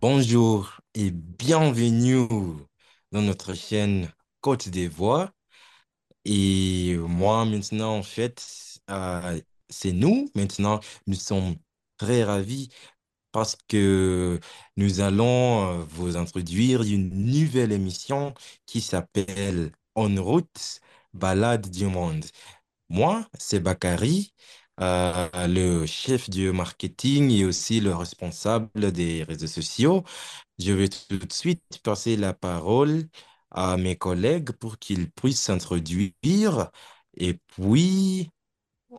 Bonjour et bienvenue dans notre chaîne Côte d'Ivoire. Et moi, maintenant, en fait, euh, c'est nous. Maintenant, nous sommes très ravis parce que nous allons euh, vous introduire une nouvelle émission qui s'appelle En route, balade du monde. Moi, c'est Bakary, euh, le chef du marketing et aussi le responsable des réseaux sociaux. Je vais tout de suite passer la parole à mes collègues pour qu'ils puissent s'introduire et puis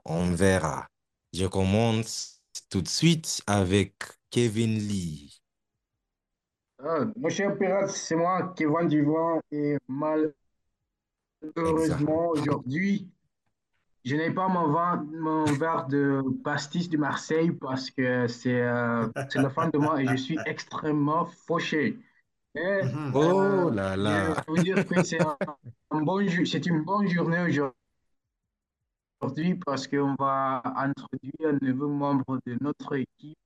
on verra. Je commence tout de suite avec Kevin Lee. Ah, mon cher pirate, c'est moi, Kevin Duvant, et malheureusement, aujourd'hui, je n'ai pas mon, vin- mon verre de pastis de Marseille parce que c'est euh, la fin de mois et je suis extrêmement fauché. Mhm. Oh euh, là je vais là. vous dire que c'est un, un bon, ju- c'est une bonne journée aujourd'hui parce qu'on va introduire un nouveau membre de notre équipe.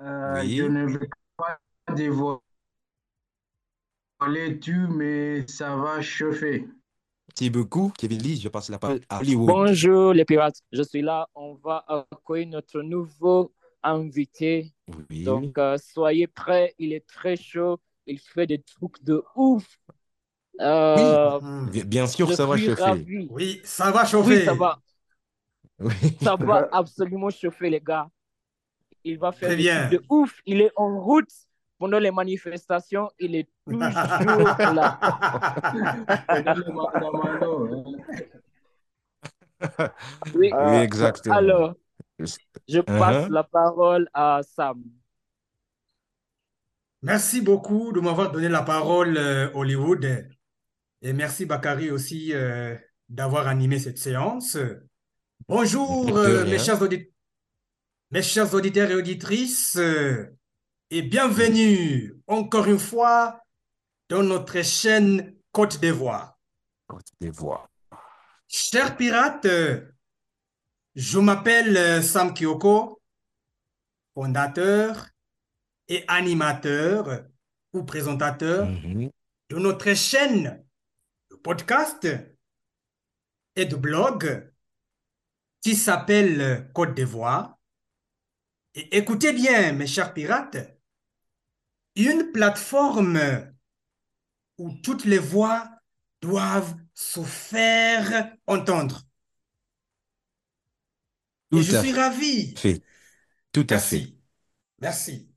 Euh, je ne vais pas dévoiler tout, mais ça va chauffer. Merci beaucoup, Kevin Lee. Je passe la parole à Hollywood. Bonjour les pirates, je suis là. On va accueillir notre nouveau invité. Oui. Donc euh, soyez prêts, il est très chaud, il fait des trucs de ouf. Euh, Mhm. Bien sûr, ça va chauffer. ravi. Oui, ça va Oui, ça chauffer. va, Oui. ça va absolument chauffer les gars. Il va faire Très des trucs bien. de ouf. Il est en route pendant les manifestations. Il est toujours là. Oui, Oui, exactement. alors je passe Uh-huh. la parole à Sam. Merci beaucoup de m'avoir donné la parole, euh, Hollywood. Et merci, Bakary, aussi, euh, d'avoir animé cette séance. Bonjour, euh, mes chers mes chers auditeurs et auditrices, euh, et bienvenue encore une fois dans notre chaîne Côte d'Ivoire. Côte d'Ivoire. Chers pirates, euh, je m'appelle euh, Sam Kyoko, fondateur et animateur ou présentateur Mhm. de notre chaîne de podcast et de blog qui s'appelle Côte d'Ivoire. Et écoutez bien, mes chers pirates, une plateforme où toutes les voix doivent se faire entendre. Et je suis ravi. fait. Tout à fait. Merci.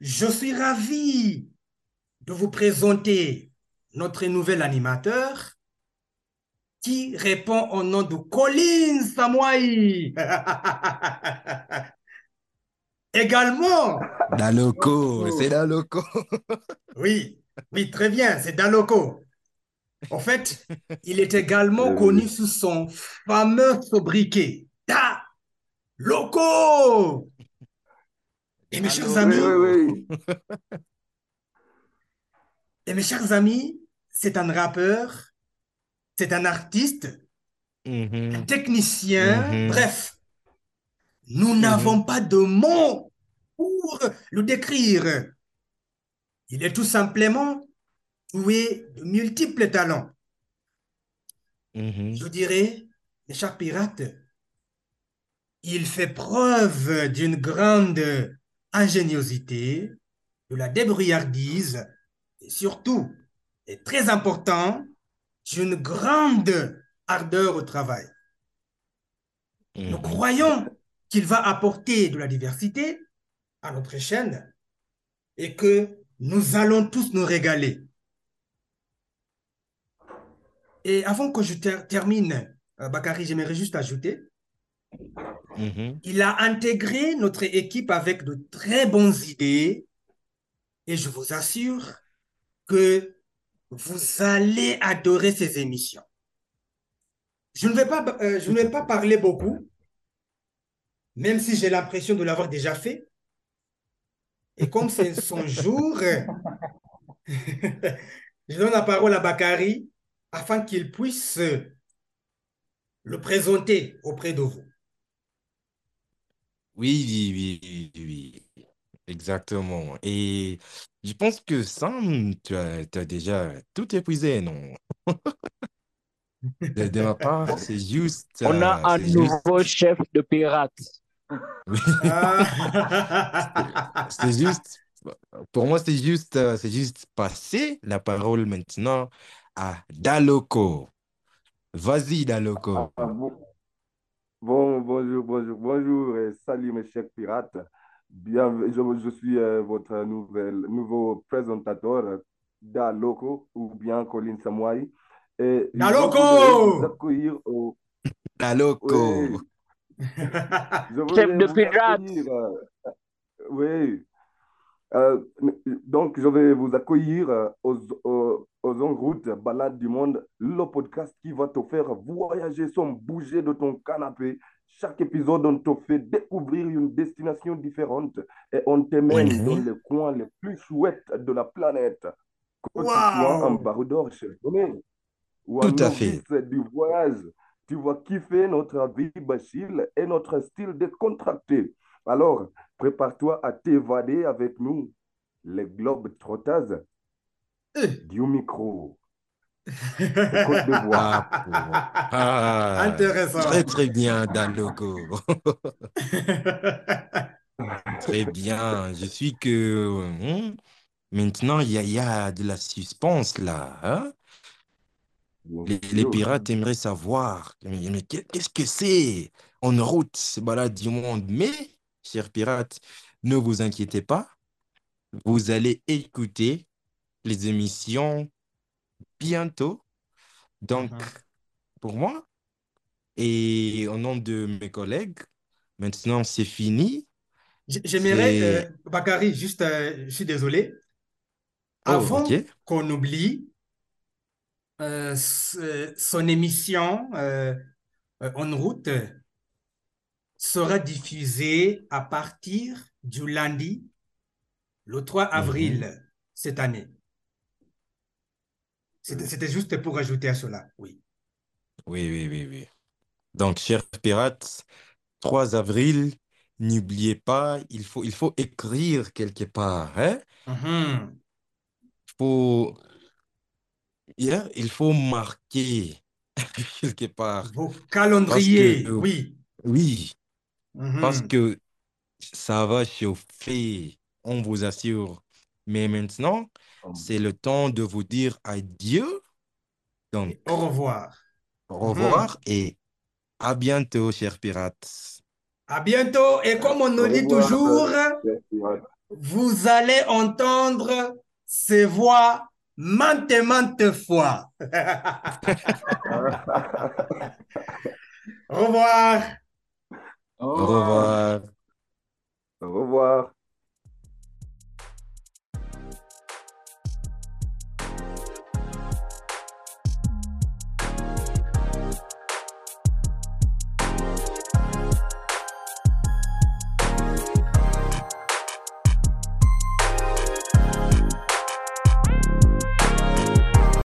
Je suis ravi de vous présenter notre nouvel animateur qui répond au nom de Colin Samoaï. Également, Daloko, c'est Daloko. oui, oui, très bien, c'est Daloko. En fait, il est également connu sous son fameux sobriquet. Da Loco! Et mes chers Daloko. amis, oui, oui. et mes chers amis, c'est un rappeur, c'est un artiste, un Mhm. technicien, Mhm. bref, nous Mhm. n'avons pas de mots pour le décrire. Il est tout simplement doué de multiples talents. Mhm. Je dirais, mes chers pirates, il fait preuve d'une grande ingéniosité, de la débrouillardise et surtout, et très important, d'une grande ardeur au travail. Nous Mhm. croyons qu'il va apporter de la diversité à notre chaîne et que nous allons tous nous régaler. Et avant que je ter- termine, euh, Bakary, j'aimerais juste ajouter, Mhm. il a intégré notre équipe avec de très bonnes idées et je vous assure que vous allez adorer ces émissions. Je ne vais pas, euh, je ne vais pas parler beaucoup, même si j'ai l'impression de l'avoir déjà fait. Et comme c'est son jour, je donne la parole à Bakary afin qu'il puisse le présenter auprès de vous. Oui, oui, oui, oui. Exactement. Et je pense que Sam, tu as déjà tout épuisé, non? De, de ma part, c'est juste, On a euh, un juste, nouveau chef de Ah. c'est juste, pour moi, c'est juste, euh, c'est juste passer la parole maintenant à Daloko. Vas-y, Daloko. Ah, bon, bon, bonjour, bonjour, bonjour et salut mes chers pirates. Bien, je, je suis euh, votre nouvel, nouveau présentateur, Da Loco ou bien Colin Samouaï. Et vous Daloko! accueillir au... Oui, je Chef de accueillir. euh, oui, Euh, donc, je vais vous accueillir euh, aux, aux, aux En route Balade du Monde, le podcast qui va te faire voyager sans bouger de ton canapé. Chaque épisode, on te fait découvrir une destination différente et on te mène dans les coins les plus chouettes de la planète. Que tu sois un baroudeur ou Tout à fait. du voyage, tu vas kiffer notre vie facile et notre style décontracté. Alors, prépare-toi à t'évader avec nous, les globes trotteuses Euh. du micro de Côte d'Ivoire. Ah. Ah, Intéressant. très, très bien, Daloko. Très bien. Je suis que... hmm, Maintenant, il y a, il y a de la suspense là. hein? Les, pirates aimeraient savoir, mais, mais qu'est- qu'est-ce que c'est? En route, ce balade du monde? Mais, chers pirates, ne vous inquiétez pas, vous allez écouter les émissions bientôt. Donc, Mhm. pour moi et au nom de mes collègues, maintenant c'est fini. J'aimerais, euh. Bakary, juste, euh, je suis désolé, Oh, avant qu'on oublie euh, ce- son émission euh, euh, En route sera diffusée à partir du lundi, le 3 Mhm. avril cette année. C'était juste pour ajouter à cela, oui. Oui, oui, oui, oui. Donc, chers pirates, 3 avril, n'oubliez pas, il faut, il faut écrire quelque part, hein? Mhm. Il faut, yeah, il faut marquer quelque part. Vos Parce calendriers, que, oui. oui, parce Mhm. que ça va chauffer, on vous assure. Mais maintenant, c'est le temps de vous dire adieu. Donc, au revoir. au Mhm. revoir et à bientôt, chers pirates. À bientôt. Et comme on nous dit toujours, vous allez entendre ces voix maintes et fois. Au. Au revoir. Au revoir. Au revoir.